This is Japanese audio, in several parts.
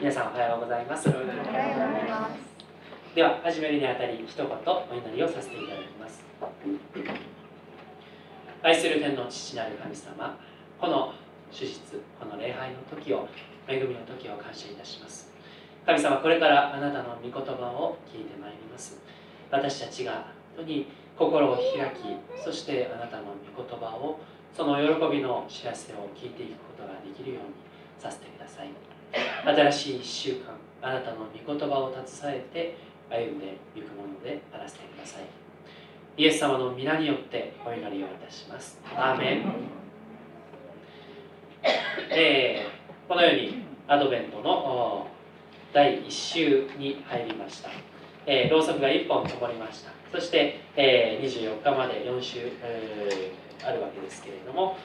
皆さんおはようございます。では始めるにあたり一言お祈りをさせていただきます。愛する天の父なる神様この手術この礼拝の時を恵みの時を感謝いたします。神様これからあなたの御言葉を聞いてまいります。私たちが本当に心を開きそしてあなたの御言葉をその喜びの知らせを聞いていくことができるようにさせてください新しい1週間あなたの御言葉を携えて歩んでいくものであらせてください。イエス様の皆によってお祈りをいたします。アーメン、えー、このようにアドベントの第1週に入りました、えー、ろうそくが1本灯りました。そして、えー、24日まで4週、えー、あるわけですけれども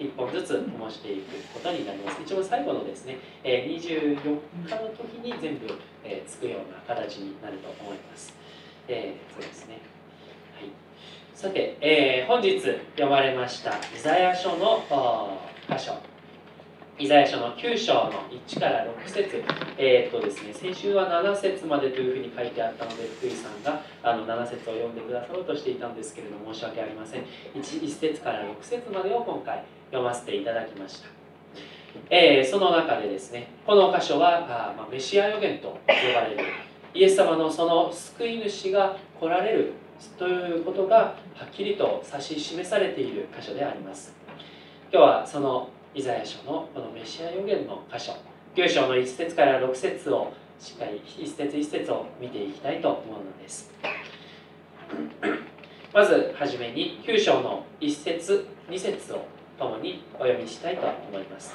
1本ずつ灯していくことになります。一番最後のですね、え、24日の時に全部、え、つくような形になると思います、え、そうですね。はい。さて、え、本日読まれましたイザヤ書の箇所。イザヤ書の9章の1から6節。えー、っとですね、先週は7節までというふうに書いてあったので、福井さんがあの7節を読んでくださろうとしていたんですけれども、申し訳ありません。1, 1節から6節までを今回読ませていただきました。えー、その中でですね、この箇所はあ、まあ、メシア予言と呼ばれる、イエス様のその救い主が来られるということがはっきりと指し示されている箇所であります。今日はそのイザヤ書のこのメシア予言の箇所9章の1節から6節をしっかり一節一節を見ていきたいと思うのですまずはじめに9章の1節2節を共にお読みしたいと思います。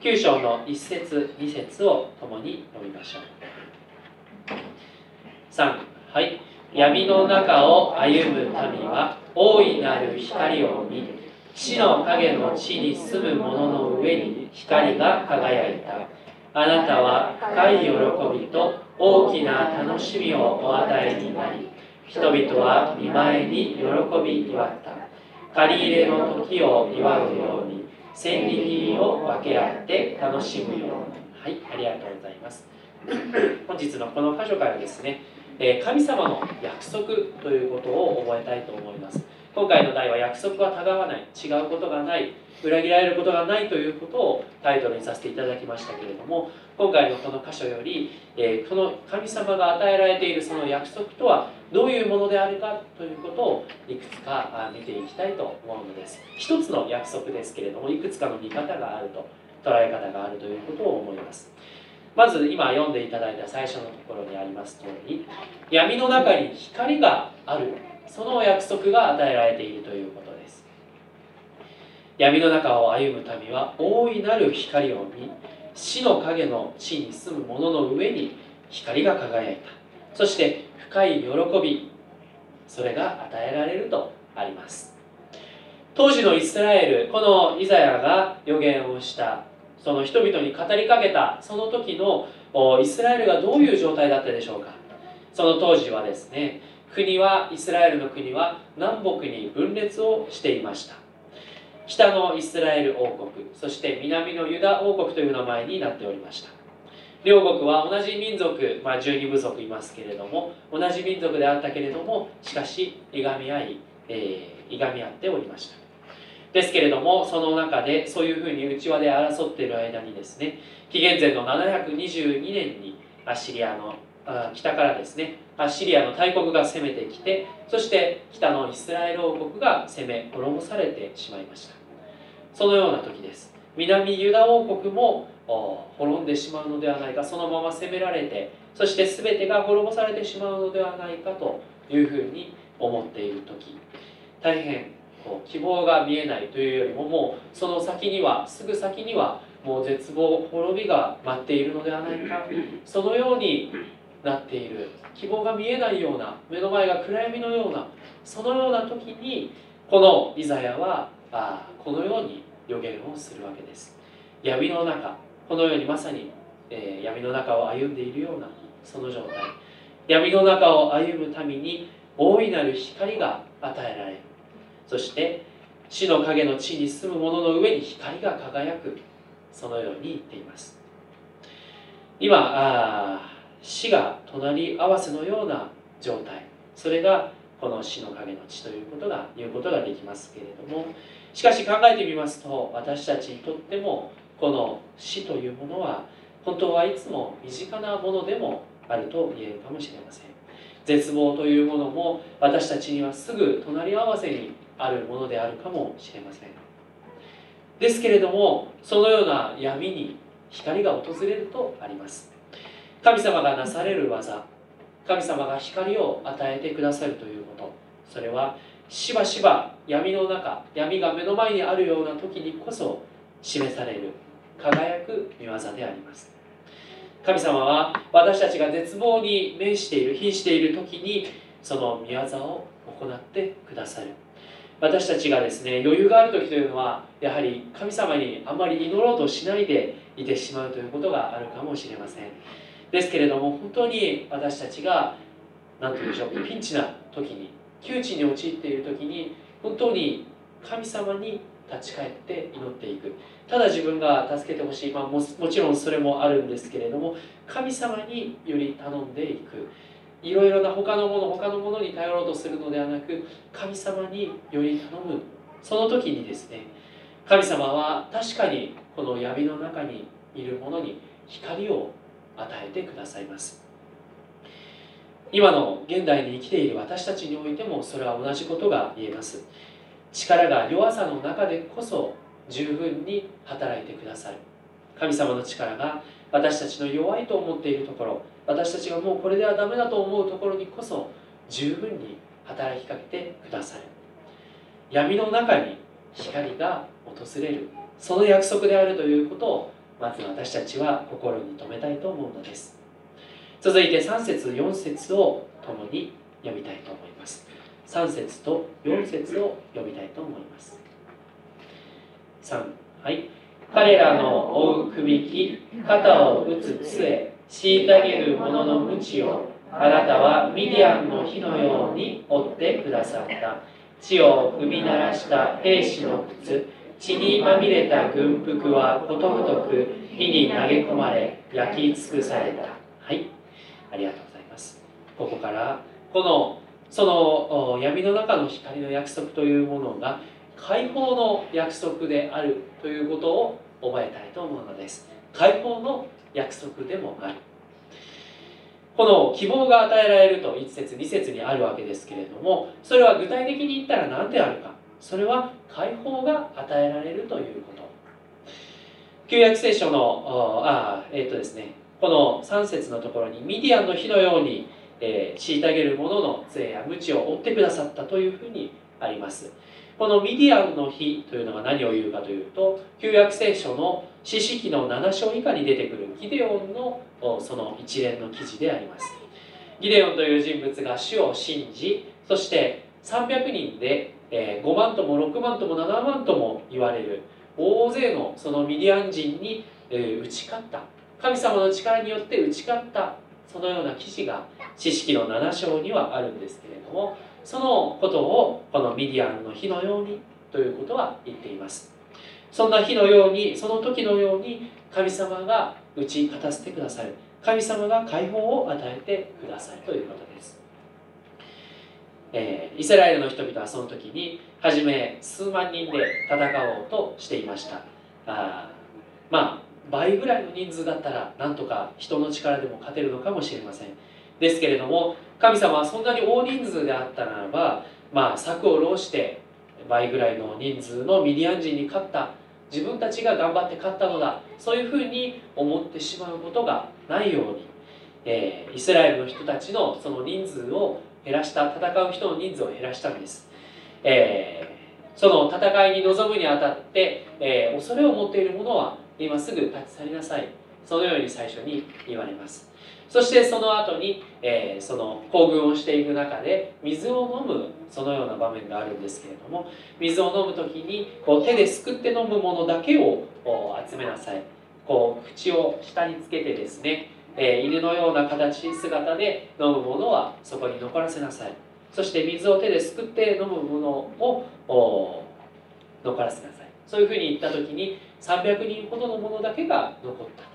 9章の1節2節を共に読みましょう。3はい。闇の中を歩む民は大いなる光を見死の影の地に住む者の上に光が輝いた。あなたは深い喜びと大きな楽しみをお与えになり人々は見舞いに喜び祝った。借り入れの時を祝うように千里を分け合って楽しむように。はいありがとうございます。本日のこの箇所からですね神様の約束ということを覚えたいと思います。今回の題は約束はたがわない違うことがない裏切られることがないということをタイトルにさせていただきましたけれども今回のこの箇所より、え、この神様が与えられているその約束とはどういうものであるかということをいくつか見ていきたいと思うのです。一つの約束ですけれどもいくつかの見方があると捉え方があるということを思います。まず今読んでいただいた最初のところにあります通り闇の中に光がある。その約束が与えられているということです。闇の中を歩む民は大いなる光を見死の影の地に住む者の上に光が輝いた。そして深い喜びそれが与えられるとあります。当時のイスラエルこのイザヤが予言をしたその人々に語りかけたその時のイスラエルがどういう状態だったでしょうか。その当時はですね国はイスラエルの国は南北に分裂をしていました。北のイスラエル王国そして南のユダ王国という名前になっておりました。両国は同じ民族、まあ、12部族いますけれども同じ民族であったけれどもしかしいがみ合い、えー、いがみ合っておりました。ですけれどもその中でそういうふうに内輪で争っている間にですね紀元前の722年にアシリアの北からですねアッシリアの大国が攻めてきてそして北のイスラエル王国が攻め滅ぼされてしまいました。そのような時です。南ユダ王国も滅んでしまうのではないかそのまま攻められてそして全てが滅ぼされてしまうのではないかというふうに思っている時。大変こう希望が見えないというよりももうその先にはすぐ先にはもう絶望滅びが待っているのではないか。そのようになっている。希望が見えないような目の前が暗闇のようなそのような時にこのイザヤはあこのように予言をするわけです。闇の中このようにまさに、えー、闇の中を歩んでいるようなその状態。闇の中を歩むために大いなる光が与えられる。そして死の影の地に住む者の上に光が輝く。そのように言っています。今死が隣り合わせのような状態。それがこの死の影の地ということが言うことができますけれども。しかし考えてみますと私たちにとってもこの死というものは本当はいつも身近なものでもあると言えるかもしれません。絶望というものも私たちにはすぐ隣り合わせにあるものであるかもしれません。ですけれどもそのような闇に光が訪れるとあります。神様がなされる技神様が光を与えてくださるということ。それはしばしば闇の中闇が目の前にあるような時にこそ示される輝く見業であります。神様は私たちが絶望に面している瀕している時にその見業を行ってくださる。私たちがですね余裕がある時というのはやはり神様にあまり祈ろうとしないでいてしまうということがあるかもしれません。ですけれども本当に私たちが何て言うんでしょうピンチな時に窮地に陥っている時に本当に神様に立ち返って祈っていく。ただ自分が助けてほしい、まあ、ももちろんそれもあるんですけれども神様により頼んでいく。いろいろな他のもの他のものに頼ろうとするのではなく神様により頼む。その時にですね神様は確かにこの闇の中にいる者に光を与えてくださいます。今の現代に生きている私たちにおいてもそれは同じことが言えます。力が弱さの中でこそ十分に働いてくださる神様の力が私たちの弱いと思っているところ私たちがもうこれではダメだと思うところにこそ十分に働きかけてくださる闇の中に光が訪れる。その約束であるということをまず私たちは心に留めたいと思うのです。続いて3節4節を共に読みたいと思います。3節と4節を読みたいと思います。3はい。彼らの追うくびき肩を打つ杖虐げる者の鞭をあなたはミディアンの火のように追ってくださった。地を踏み鳴らした兵士の靴血にまみれた軍服はことごとく火に投げ込まれ焼き尽くされた。はい。ありがとうございます。ここからこのその闇の中の光の約束というものが解放の約束であるということを覚えたいと思うのです。解放の約束でもある。この希望が与えられると1節2節にあるわけですけれどもそれは具体的に言ったら何であるか。それは解放が与えられるということ。旧約聖書のあえっ、ー、とですねこの3節のところにミディアンの火のように、えー、虐げる者の杖や鞭を追ってくださったというふうにあります。このミディアンの火というのが何を言うかというと旧約聖書の四式の7章以下に出てくるギデオンのその一連の記事であります。ギデオンという人物が主を信じそして300人でえ5万とも6万とも7万とも言われる大勢のそのミディアン人に、え打ち勝った神様の力によって打ち勝ったそのような記事が知識の7章にはあるんですけれどもそのことをこのミディアンの火のようにということは言っていますそんな火のようにその時のように神様が打ち勝たせてくださる神様が解放を与えてくださるということですえー、イスラエルの人々はその時に初め数万人で戦おうとしていました。あまあ倍ぐらいの人数だったらなんとか人の力でも勝てるのかもしれません。ですけれども神様はそんなに大人数であったならばまあ策を浪して倍ぐらいの人数のミディアン人に勝った。自分たちが頑張って勝ったのだ。そういうふうに思ってしまうことがないように、えー、イスラエルの人たちのその人数を減らした戦う人の人数を減らしたんです、えー、その戦いに臨むにあたって、えー、恐れを持っている者は今すぐ立ち去りなさい。そのように最初に言われます。そしてその後に、えー、その行軍をしていく中で水を飲むそのような場面があるんですけれども水を飲む時にこう手ですくって飲むものだけを集めなさい。こう口を下につけてですねえー、犬のような形姿で飲むものはそこに残らせなさい。そして水を手ですくって飲むものを残らせなさい。そういうふうに言った時に300人ほどのものだけが残ったと。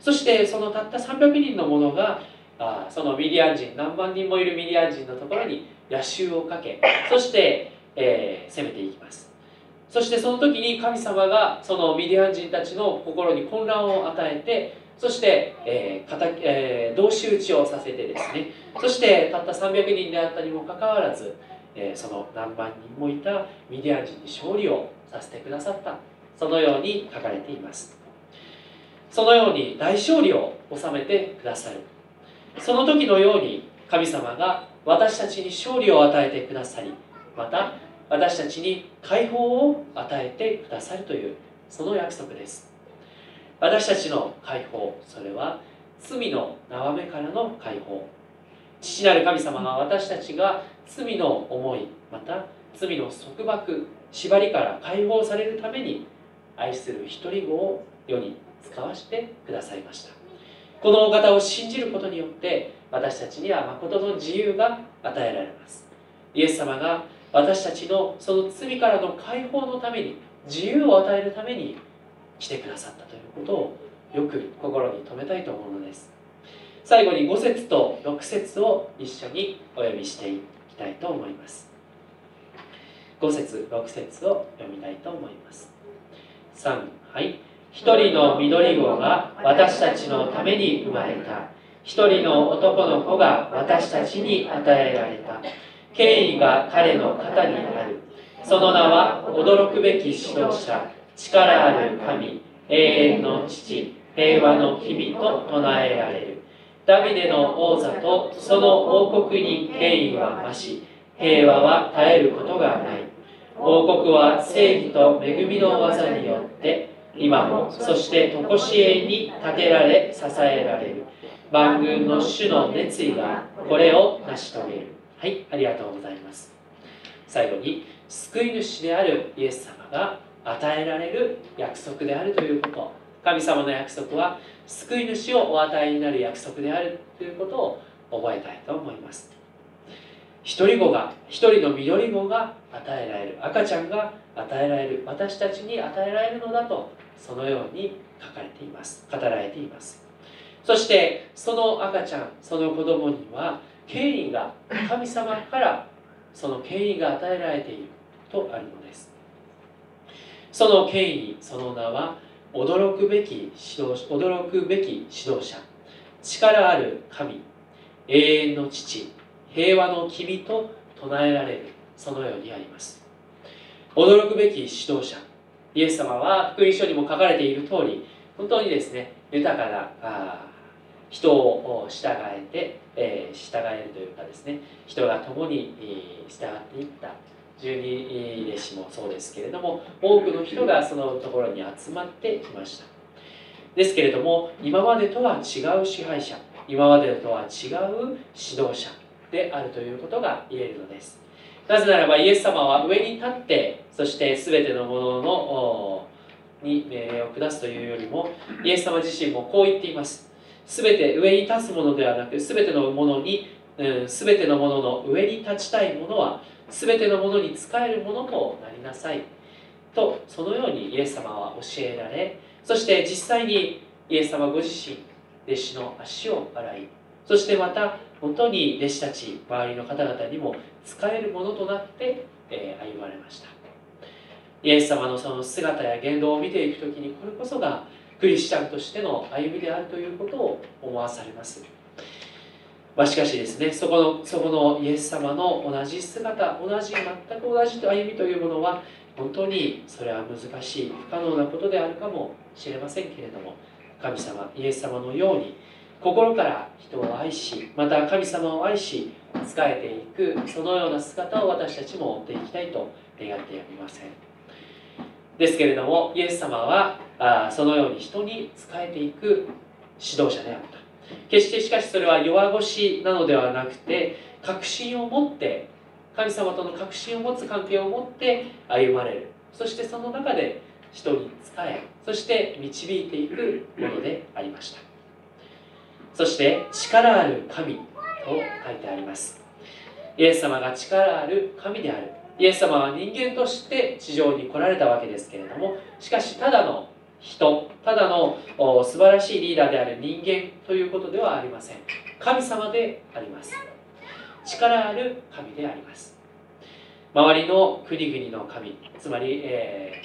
そしてそのたった300人の者があそのミディアン人何万人もいるミディアン人のところに野襲をかけそして、えー、攻めていきます。そしてその時に神様がそのミディアン人たちの心に混乱を与えてそして、えーえー、同士討ちをさせてですね。そしてたった300人であったにもかかわらず、えー、その何万人もいたミディアン人に勝利をさせてくださった。そのように書かれています。そのように大勝利を収めてくださる。その時のように神様が私たちに勝利を与えてくださりまた私たちに解放を与えてくださるというその約束です。私たちの解放それは罪の縄目からの解放。父なる神様が私たちが罪の思いまた罪の束縛縛りから解放されるために愛する一人子を世に使わせてくださいました。このお方を信じることによって私たちには誠の自由が与えられます。イエス様が私たちのその罪からの解放のために自由を与えるために来てくださったということをよく心に留めたいと思うのです。最後に5節と6節を一緒にお読みしていきたいと思います。5節6節を読みたいと思います。3はい。一人の緑子が私たちのために生まれた。一人の男の子が私たちに与えられた。権威が彼の肩にある。その名は驚くべき指導者。力ある神永遠の父平和の君と唱えられる。ダビデの王座とその王国に権威は増し平和は絶えることがない。王国は正義と恵みの技によって今もそして常しえに立てられ支えられる。万軍の主の熱意がこれを成し遂げる。はいありがとうございます。最後に救い主であるイエス様が与えられる約束であるということ。神様の約束は救い主をお与えになる約束であるということを覚えたいと思います。一人子が一人の緑子が与えられる赤ちゃんが与えられる私たちに与えられるのだとそのように書かれています。語られています。そしてその赤ちゃんその子供には権威が神様からその権威が与えられているとあるのです。その権威その名は驚くべき指導驚くべき指導者。力ある神永遠の父平和の君と唱えられるそのようにあります。驚くべき指導者。イエス様は福音書にも書かれている通り本当にですね豊かな人を従えて、えー、従えるというかですね人が共に、従っていった。十二弟子もそうですけれども多くの人がそのところに集まってきました。ですけれども今までとは違う支配者今までとは違う指導者であるということが言えるのです。なぜならばイエス様は上に立ってそして全てのもののに命令を下すというよりもイエス様自身もこう言っています。全て上に立つものではなく全てのものに、うん、全てのものの上に立ちたいものは全てのものに仕えるものとなりなさいとそのようにイエス様は教えられそして実際にイエス様ご自身弟子の足を洗いそしてまた本当に弟子たち周りの方々にも使えるものとなって、え歩まれました。イエス様のその姿や言動を見ていく時にこれこそがクリスチャンとしての歩みであるということを思わされます。まあ、しかしですねそこのそこのイエス様の同じ姿同じ全く同じ歩みというものは本当にそれは難しい不可能なことであるかもしれませんけれども神様イエス様のように心から人を愛しまた神様を愛し仕えていくそのような姿を私たちも追っていきたいと願ってやみません。ですけれどもイエス様はあそのように人に仕えていく指導者であった。決してしかしそれは弱腰なのではなくて確信を持って神様との確信を持つ関係を持って歩まれる。そしてその中で人に仕えそして導いていくものでありました。そして力ある神と書いてあります。イエス様が力ある神である。イエス様は人間として地上に来られたわけですけれどもしかしただの人ただの素晴らしいリーダーである人間ということではありません。神様であります。力ある神であります。周りの国々の神つまり、え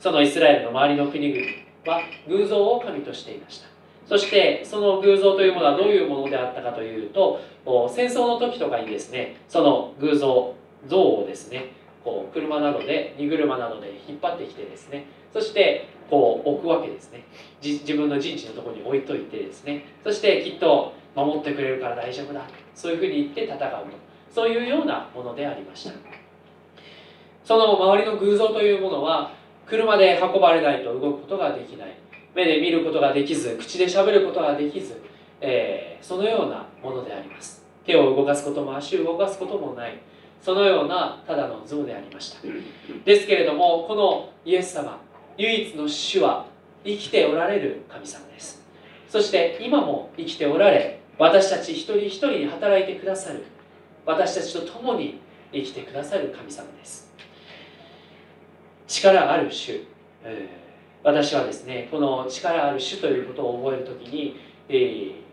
ー、そのイスラエルの周りの国々は偶像を神としていました。そしてその偶像というものはどういうものであったかというと戦争の時とかにですねその偶像像をですねこう車などで荷車などで引っ張ってきてですねそしてこう置くわけですね。自分の陣地のところに置いといてですね。そしてきっと守ってくれるから大丈夫だ。そういうふうに言って戦うと。そういうようなものでありました。その周りの偶像というものは車で運ばれないと動くことができない。目で見ることができず口でしゃべることができず、えー、そのようなものであります。手を動かすことも足を動かすこともない。そのようなただの像でありました。ですけれどもこのイエス様唯一の主は生きておられる神様です。そして今も生きておられ私たち一人一人に働いてくださる私たちと共に生きてくださる神様です。力ある主、えー、私はですねこの力ある主ということを覚える時に、えー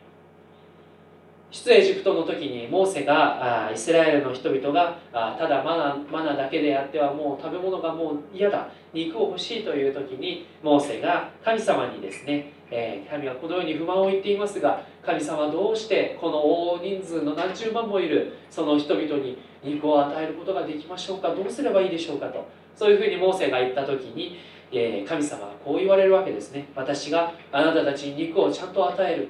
出エジプトの時にモーセがイスラエルの人々がただマナマナだけであってはもう食べ物がもう嫌だ。肉を欲しいという時にモーセが神様にですね、え、神はこのように不満を言っていますが神様どうしてこの大人数の何十万もいるその人々に肉を与えることができましょうか？どうすればいいでしょうかと。そういうふうにモーセが言った時に、神様はこう言われるわけですね。私があなたたちに肉をちゃんと与える。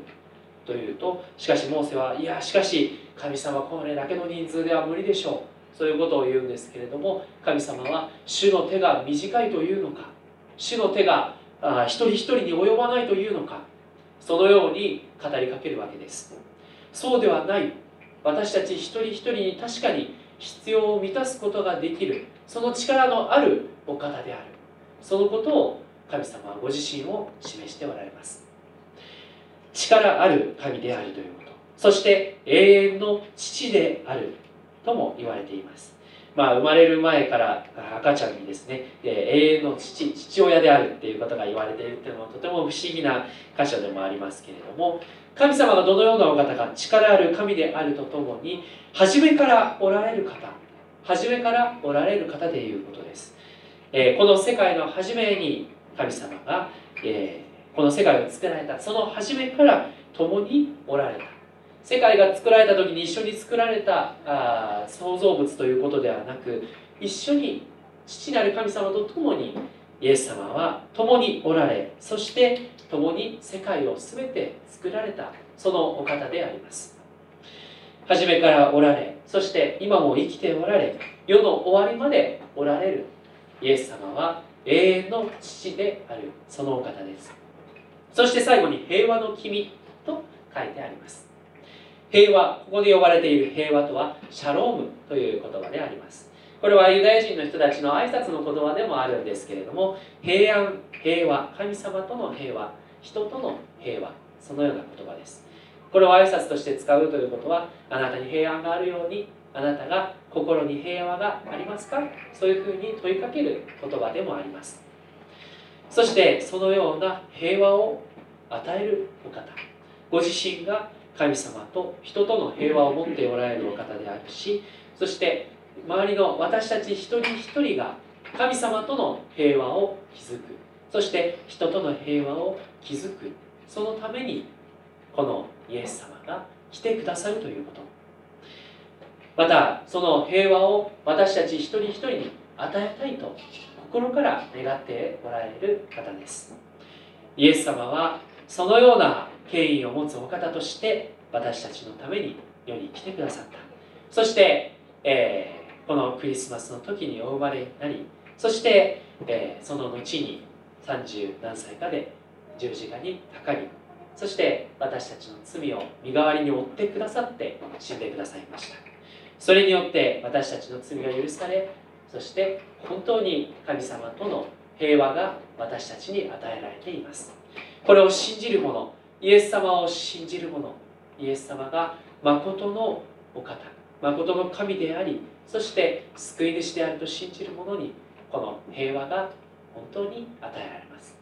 というとしかしモーセはいやしかし神様これだけの人数では無理でしょう。そういうことを言うんですけれども神様は主の手が短いというのか主の手があ一人一人に及ばないというのかそのように語りかけるわけです。そうではない。私たち一人一人に確かに必要を満たすことができるその力のあるお方である。そのことを神様はご自身を示しておられます。力ある神であるということ。そして永遠の父であるとも言われています。まあ、生まれる前から赤ちゃんにですね永遠の父父親であるっていうことが言われているっていうのもとても不思議な箇所でもありますけれども神様がどのようなお方か力ある神であるとともに初めからおられる方初めからおられる方でいうことです、えー、この世界の初めに神様が、えーこの世界を作られた。その初めから共におられた。世界が作られた時に一緒に作られたあ創造物ということではなく一緒に父なる神様と共にイエス様は共におられそして共に世界を全て作られたそのお方であります。初めからおられそして今も生きておられ世の終わりまでおられるイエス様は永遠の父であるそのお方です。そして最後に平和の君と書いてあります。平和ここで呼ばれている平和とはシャロームという言葉であります。これはユダヤ人の人たちの挨拶の言葉でもあるんですけれども平安平和神様との平和人との平和そのような言葉です。これを挨拶として使うということはあなたに平安があるようにあなたが心に平和がありますか？そういうふうに問いかける言葉でもあります。そしてそのような平和を与えるお方。ご自身が神様と人との平和を持っておられるお方であるしそして周りの私たち一人一人が神様との平和を築く。そして人との平和を築く。そのためにこのイエス様が来てくださるということ。またその平和を私たち一人一人に与えたいと心から願っておられる方です。イエス様はそのような権威を持つお方として私たちのために世に来てくださった。そして、えー、このクリスマスの時にお生まれになりそして、えー、その後に30何歳かで十字架にかかりそして私たちの罪を身代わりに負ってくださって死んでくださいました。それによって私たちの罪が許されそして本当に神様との平和が私たちに与えられています。これを信じる者イエス様を信じる者イエス様が誠のお方誠の神でありそして救い主であると信じる者にこの平和が本当に与えられます。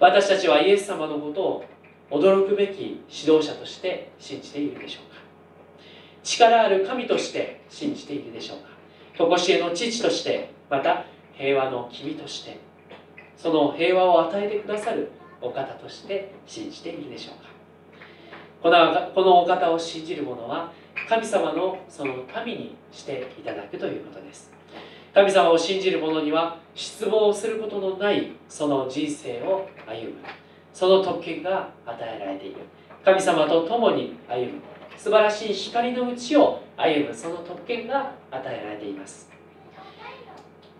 私たちはイエス様のことを驚くべき指導者として信じているでしょうか？力ある神として信じているでしょうか？常しえの父としてまた平和の君としてその平和を与えてくださるお方として信じているでしょうか。このこのお方を信じる者は神様のその民にしていただくということです。神様を信じる者には失望することのないその人生を歩む。その特権が与えられている。神様と共に歩む。素晴らしい光のうちを歩むその特権が与えられています。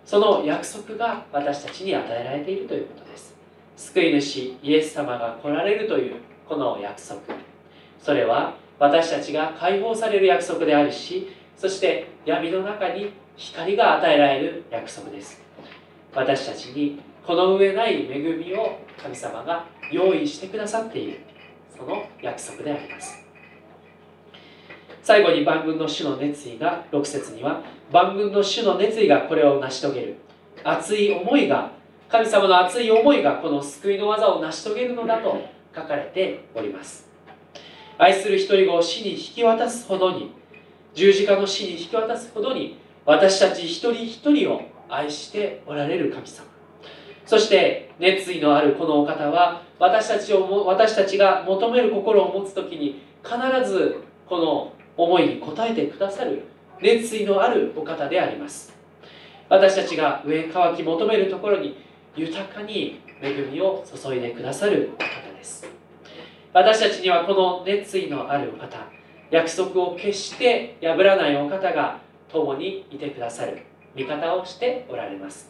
その約束が私たちに与えられているということです。救い主イエス様が来られるというこの約束。それは私たちが解放される約束であるしそして闇の中に光が与えられる約束です。私たちにこの上ない恵みを神様が用意してくださっているその約束であります。最後に万軍の主の熱意が6節には万軍の主の熱意がこれを成し遂げる。熱い思いが神様の熱い思いがこの救いの技を成し遂げるのだと書かれております。愛する一人子を死に引き渡すほどに十字架の死に引き渡すほどに私たち一人一人を愛しておられる神様。そして熱意のあるこのお方は私たちを私たちが求める心を持つ時に必ずこの思いに応えてくださる熱意のあるお方であります。私たちが上乾き求めるところに豊かに恵みを注いでくださるお方です。私たちにはこの熱意のあるお方約束を決して破らないお方が共にいてくださる味方をしておられます。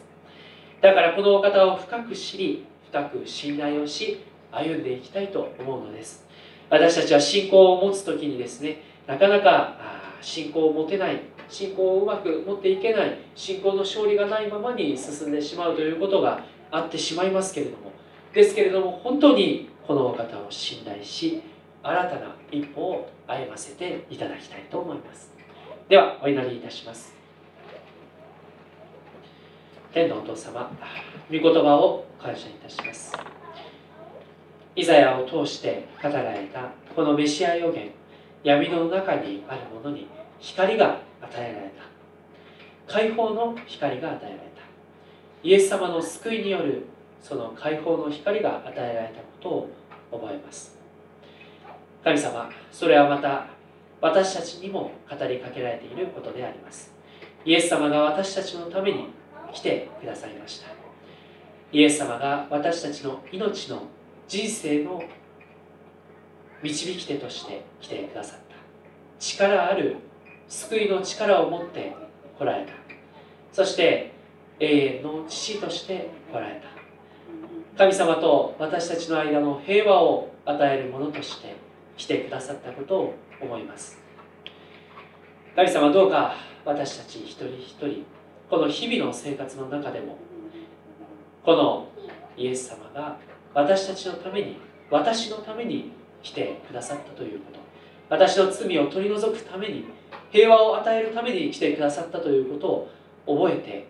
だからこのお方を深く知り深く信頼をし歩んでいきたいと思うのです。私たちは信仰を持つ時にですねなかなか信仰を持てない信仰をうまく持っていけない信仰の勝利がないままに進んでしまうということがあってしまいますけれども。ですけれども本当にこのお方を信頼し新たな一歩を歩ませていただきたいと思います。ではお祈りいたします。天のお父様御言葉を感謝いたします。イザヤを通して語られたこのメシア予言。闇の中にあるものに光が与えられた。解放の光が与えられた。イエス様の救いによるその解放の光が与えられたことを覚えます。神様それはまた私たちにも語りかけられていることであります。イエス様が私たちのために来てくださいました。イエス様が私たちの命の人生の導き手として来てくださった。力ある救いの力を持って来られた。そして永遠の父として来られた。神様と私たちの間の平和を与えるものとして来てくださったことを思います。神様どうか私たち一人一人この日々の生活の中でもこのイエス様が私たちのために私のために来てくださったということ。私の罪を取り除くために平和を与えるために来てくださったということを覚えて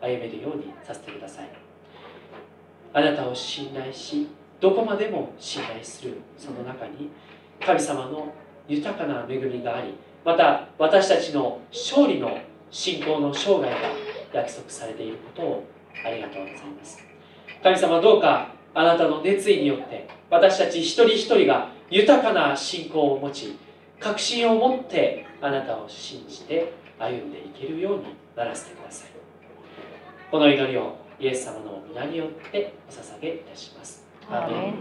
歩めるようにさせてください。あなたを信頼しどこまでも信頼するその中に神様の豊かな恵みがありまた私たちの勝利の信仰の生涯が約束されていることをありがとうございます。神様どうかあなたの熱意によって私たち一人一人が豊かな信仰を持ち確信を持ってあなたを信じて歩んでいけるようにならせてください。この祈りをイエス様の皆によってお捧げいたします。アメン。